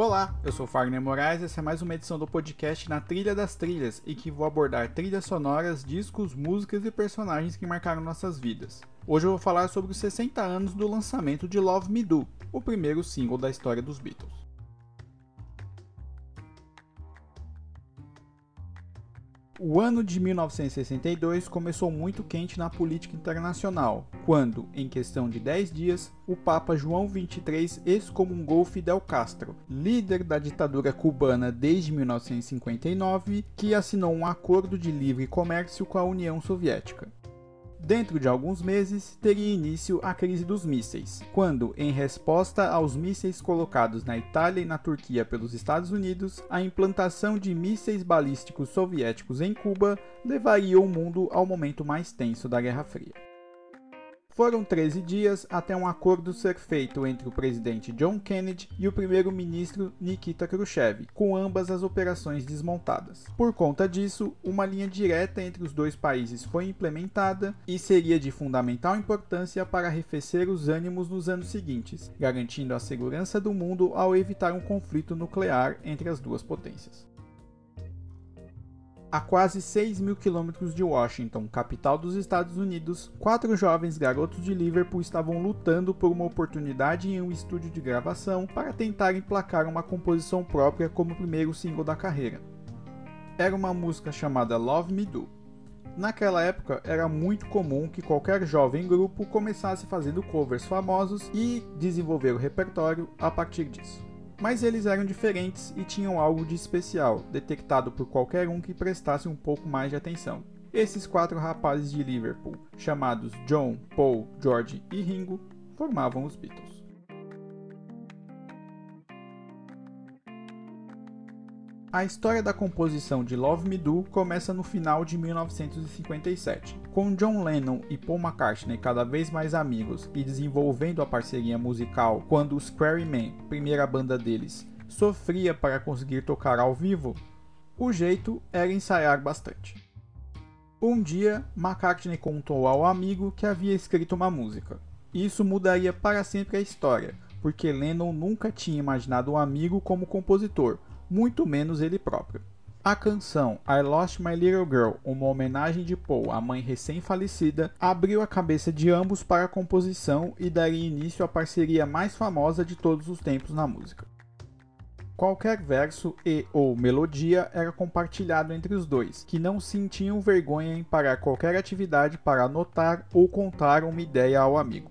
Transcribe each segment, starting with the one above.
Olá, eu sou Fagner Moraes e essa é mais uma edição do podcast Na Trilha das Trilhas, em que vou abordar trilhas sonoras, discos, músicas e personagens que marcaram nossas vidas. Hoje eu vou falar sobre os 60 anos do lançamento de Love Me Do, o primeiro single da história dos Beatles. O ano de 1962 começou muito quente na política internacional, quando, em questão de 10 dias, o Papa João XXIII excomungou Fidel Castro, líder da ditadura cubana desde 1959, que assinou um acordo de livre comércio com a União Soviética. Dentro de alguns meses, teria início a crise dos mísseis, quando, em resposta aos mísseis colocados na Itália e na Turquia pelos Estados Unidos, a implantação de mísseis balísticos soviéticos em Cuba levaria o mundo ao momento mais tenso da Guerra Fria. Foram 13 dias até um acordo ser feito entre o presidente John Kennedy e o primeiro-ministro Nikita Khrushchev, com ambas as operações desmontadas. Por conta disso, uma linha direta entre os dois países foi implementada e seria de fundamental importância para arrefecer os ânimos nos anos seguintes, garantindo a segurança do mundo ao evitar um conflito nuclear entre as duas potências. A quase 6 mil quilômetros de Washington, capital dos Estados Unidos, quatro jovens garotos de Liverpool estavam lutando por uma oportunidade em um estúdio de gravação para tentar emplacar uma composição própria como primeiro single da carreira. Era uma música chamada Love Me Do. Naquela época, era muito comum que qualquer jovem grupo começasse fazendo covers famosos e desenvolver o repertório a partir disso mas eles eram diferentes e tinham algo de especial, detectado por qualquer um que prestasse um pouco mais de atenção. Esses quatro rapazes de Liverpool, chamados John, Paul, George e Ringo, formavam os Beatles. A história da composição de Love Me Do começa no final de 1957, com John Lennon e Paul McCartney cada vez mais amigos e desenvolvendo a parceria musical quando os Quarrymen, primeira banda deles, sofria para conseguir tocar ao vivo. O jeito era ensaiar bastante. Um dia, McCartney contou ao amigo que havia escrito uma música. Isso mudaria para sempre a história, porque Lennon nunca tinha imaginado um amigo como compositor, muito menos ele próprio. A canção I Lost My Little Girl, uma homenagem de Paul à mãe recém-falecida, abriu a cabeça de ambos para a composição e daria início à parceria mais famosa de todos os tempos na música. Qualquer verso e ou melodia era compartilhado entre os dois, que não sentiam vergonha em parar qualquer atividade para anotar ou contar uma ideia ao amigo.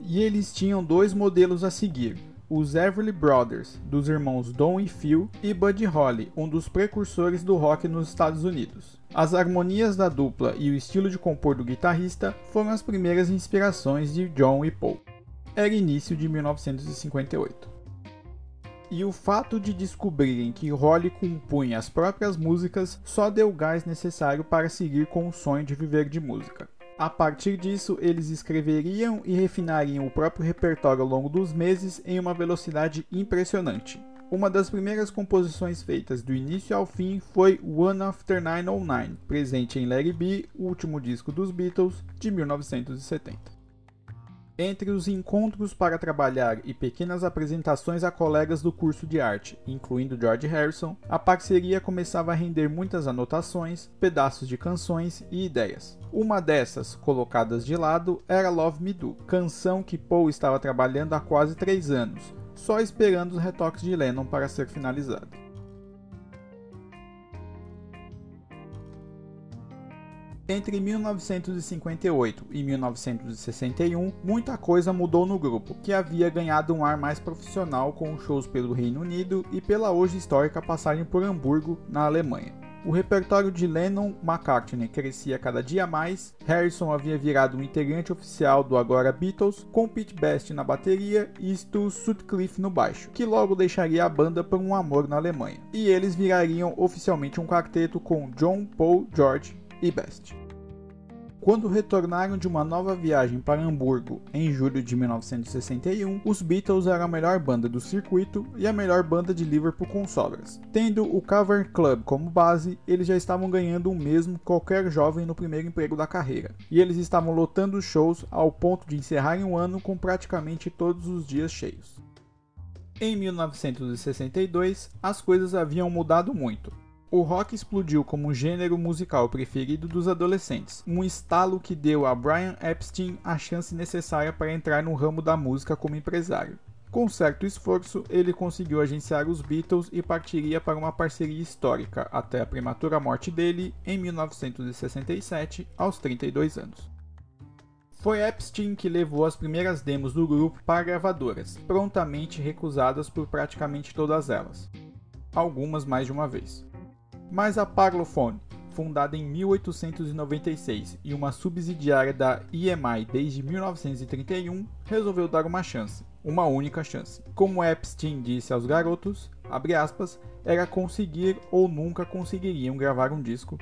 E eles tinham dois modelos a seguir, os Everly Brothers, dos irmãos Don e Phil, e Buddy Holly, um dos precursores do rock nos Estados Unidos. As harmonias da dupla e o estilo de compor do guitarrista foram as primeiras inspirações de John e Paul. Era início de 1958. E o fato de descobrirem que Holly compunha as próprias músicas só deu o gás necessário para seguir com o sonho de viver de música. A partir disso, eles escreveriam e refinariam o próprio repertório ao longo dos meses em uma velocidade impressionante. Uma das primeiras composições feitas do início ao fim foi One After 909, presente em Larry B, último disco dos Beatles, de 1970. Entre os encontros para trabalhar e pequenas apresentações a colegas do curso de arte, incluindo George Harrison, a parceria começava a render muitas anotações, pedaços de canções e ideias. Uma dessas, colocadas de lado, era Love Me Do, canção que Paul estava trabalhando há quase três anos, só esperando os retoques de Lennon para ser finalizado. Entre 1958 e 1961, muita coisa mudou no grupo, que havia ganhado um ar mais profissional com shows pelo Reino Unido e pela hoje histórica passagem por Hamburgo, na Alemanha. O repertório de Lennon-McCartney crescia cada dia mais, Harrison havia virado um integrante oficial do agora Beatles, com Pete Best na bateria e Stu Sutcliffe no baixo, que logo deixaria a banda por um amor na Alemanha. E eles virariam oficialmente um quarteto com John, Paul, George e Best. Quando retornaram de uma nova viagem para Hamburgo em julho de 1961, os Beatles eram a melhor banda do circuito e a melhor banda de Liverpool com sobras. Tendo o Cavern Club como base, eles já estavam ganhando o mesmo que qualquer jovem no primeiro emprego da carreira, e eles estavam lotando shows ao ponto de encerrarem o ano com praticamente todos os dias cheios. Em 1962, as coisas haviam mudado muito. O rock explodiu como gênero musical preferido dos adolescentes, um estalo que deu a Brian Epstein a chance necessária para entrar no ramo da música como empresário. Com certo esforço, ele conseguiu agenciar os Beatles e partiria para uma parceria histórica até a prematura morte dele em 1967, aos 32 anos. Foi Epstein que levou as primeiras demos do grupo para gravadoras, prontamente recusadas por praticamente todas elas, algumas mais de uma vez. Mas a Parlophone, fundada em 1896 e uma subsidiária da EMI desde 1931, resolveu dar uma chance, uma única chance. Como Epstein disse aos garotos, aspas, era conseguir ou nunca conseguiriam gravar um disco,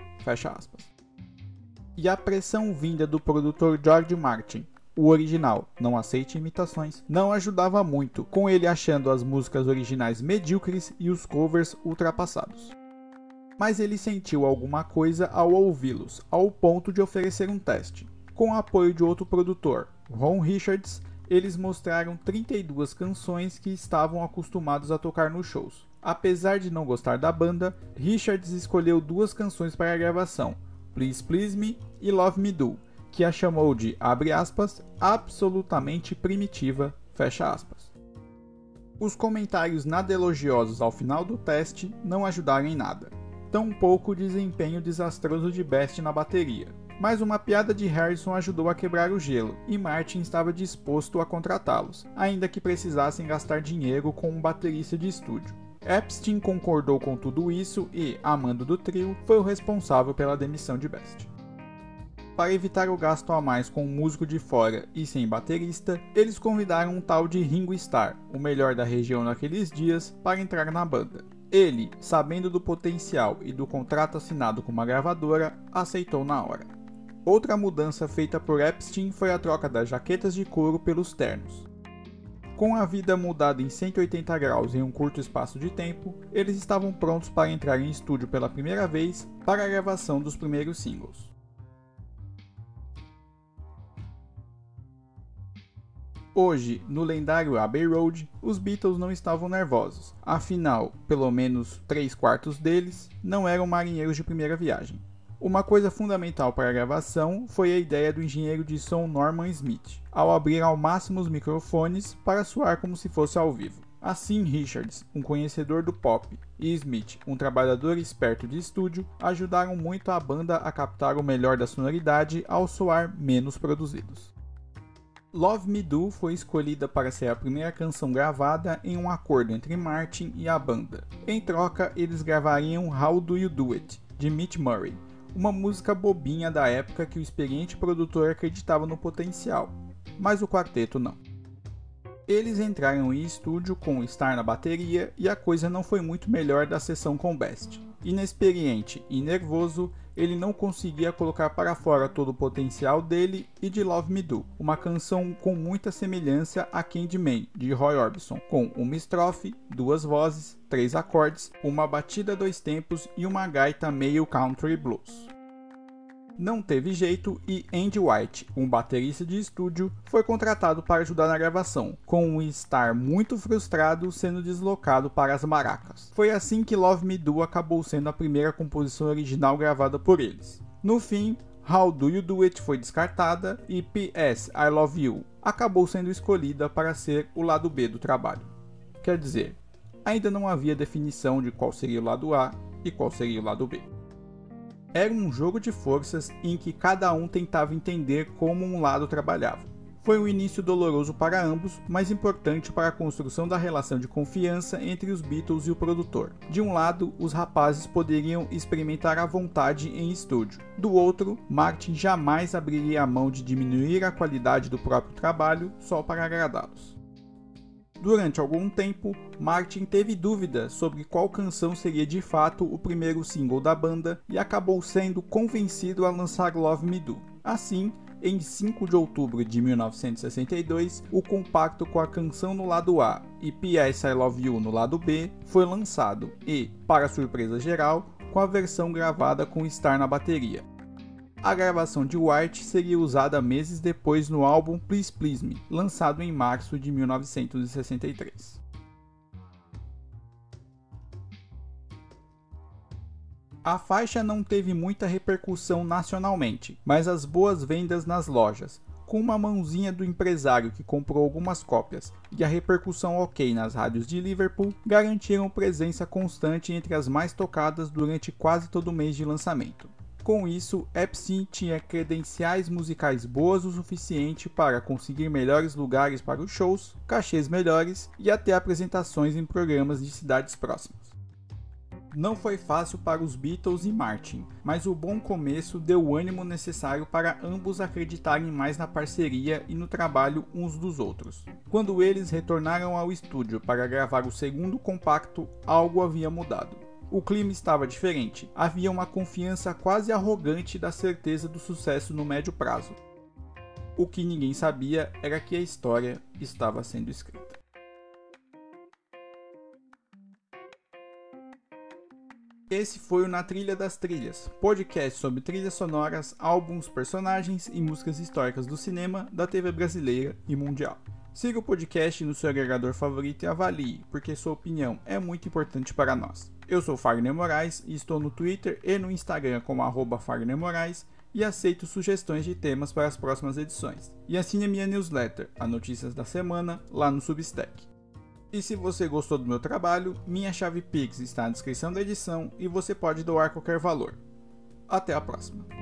E a pressão vinda do produtor George Martin, o original, não aceite imitações, não ajudava muito, com ele achando as músicas originais medíocres e os covers ultrapassados mas ele sentiu alguma coisa ao ouvi-los, ao ponto de oferecer um teste. Com o apoio de outro produtor, Ron Richards, eles mostraram 32 canções que estavam acostumados a tocar nos shows. Apesar de não gostar da banda, Richards escolheu duas canções para a gravação, Please Please Me e Love Me Do, que a chamou de, abre aspas, absolutamente primitiva, fecha aspas. Os comentários nada elogiosos ao final do teste não ajudaram em nada tampouco o desempenho desastroso de Best na bateria. Mas uma piada de Harrison ajudou a quebrar o gelo, e Martin estava disposto a contratá-los, ainda que precisassem gastar dinheiro com um baterista de estúdio. Epstein concordou com tudo isso e, amando do trio, foi o responsável pela demissão de Best. Para evitar o gasto a mais com um músico de fora e sem baterista, eles convidaram um tal de Ringo Starr, o melhor da região naqueles dias, para entrar na banda. Ele, sabendo do potencial e do contrato assinado com uma gravadora, aceitou na hora. Outra mudança feita por Epstein foi a troca das jaquetas de couro pelos ternos. Com a vida mudada em 180 graus em um curto espaço de tempo, eles estavam prontos para entrar em estúdio pela primeira vez para a gravação dos primeiros singles. Hoje, no lendário Abbey Road, os Beatles não estavam nervosos, afinal, pelo menos 3 quartos deles não eram marinheiros de primeira viagem. Uma coisa fundamental para a gravação foi a ideia do engenheiro de som Norman Smith, ao abrir ao máximo os microfones para soar como se fosse ao vivo. Assim, Richards, um conhecedor do pop, e Smith, um trabalhador esperto de estúdio, ajudaram muito a banda a captar o melhor da sonoridade ao soar menos produzidos. Love Me Do foi escolhida para ser a primeira canção gravada em um acordo entre Martin e a banda. Em troca, eles gravariam How Do You Do It, de Mitch Murray, uma música bobinha da época que o experiente produtor acreditava no potencial, mas o quarteto não. Eles entraram em estúdio com Star na bateria e a coisa não foi muito melhor da sessão com Best. Inexperiente e nervoso, ele não conseguia colocar para fora todo o potencial dele e de Love Me Do, uma canção com muita semelhança a Candyman, de Roy Orbison, com uma estrofe, duas vozes, três acordes, uma batida dois tempos e uma gaita meio country blues. Não teve jeito e Andy White, um baterista de estúdio, foi contratado para ajudar na gravação, com um Star muito frustrado sendo deslocado para as maracas. Foi assim que Love Me Do acabou sendo a primeira composição original gravada por eles. No fim, How Do You Do It foi descartada e PS I Love You acabou sendo escolhida para ser o lado B do trabalho. Quer dizer, ainda não havia definição de qual seria o lado A e qual seria o lado B. Era um jogo de forças em que cada um tentava entender como um lado trabalhava. Foi um início doloroso para ambos, mas importante para a construção da relação de confiança entre os Beatles e o produtor. De um lado, os rapazes poderiam experimentar à vontade em estúdio. Do outro, Martin jamais abriria a mão de diminuir a qualidade do próprio trabalho só para agradá-los. Durante algum tempo, Martin teve dúvidas sobre qual canção seria de fato o primeiro single da banda e acabou sendo convencido a lançar Love Me Do. Assim, em 5 de outubro de 1962, o compacto com a canção no lado A e P.S. I Love You no lado B foi lançado e, para surpresa geral, com a versão gravada com Star na bateria. A gravação de White seria usada meses depois no álbum Please Please Me, lançado em março de 1963. A faixa não teve muita repercussão nacionalmente, mas as boas vendas nas lojas, com uma mãozinha do empresário que comprou algumas cópias e a repercussão ok nas rádios de Liverpool garantiram presença constante entre as mais tocadas durante quase todo o mês de lançamento. Com isso, Epstein tinha credenciais musicais boas o suficiente para conseguir melhores lugares para os shows, cachês melhores e até apresentações em programas de cidades próximas. Não foi fácil para os Beatles e Martin, mas o bom começo deu o ânimo necessário para ambos acreditarem mais na parceria e no trabalho uns dos outros. Quando eles retornaram ao estúdio para gravar o segundo compacto, algo havia mudado. O clima estava diferente, havia uma confiança quase arrogante da certeza do sucesso no médio prazo. O que ninguém sabia era que a história estava sendo escrita. Esse foi o Na Trilha das Trilhas, podcast sobre trilhas sonoras, álbuns, personagens e músicas históricas do cinema, da TV brasileira e mundial. Siga o podcast no seu agregador favorito e avalie, porque sua opinião é muito importante para nós. Eu sou Fagner Moraes e estou no Twitter e no Instagram como arroba Fagner Moraes e aceito sugestões de temas para as próximas edições. E assine a minha newsletter, a Notícias da Semana, lá no Substack. E se você gostou do meu trabalho, minha chave Pix está na descrição da edição e você pode doar qualquer valor. Até a próxima!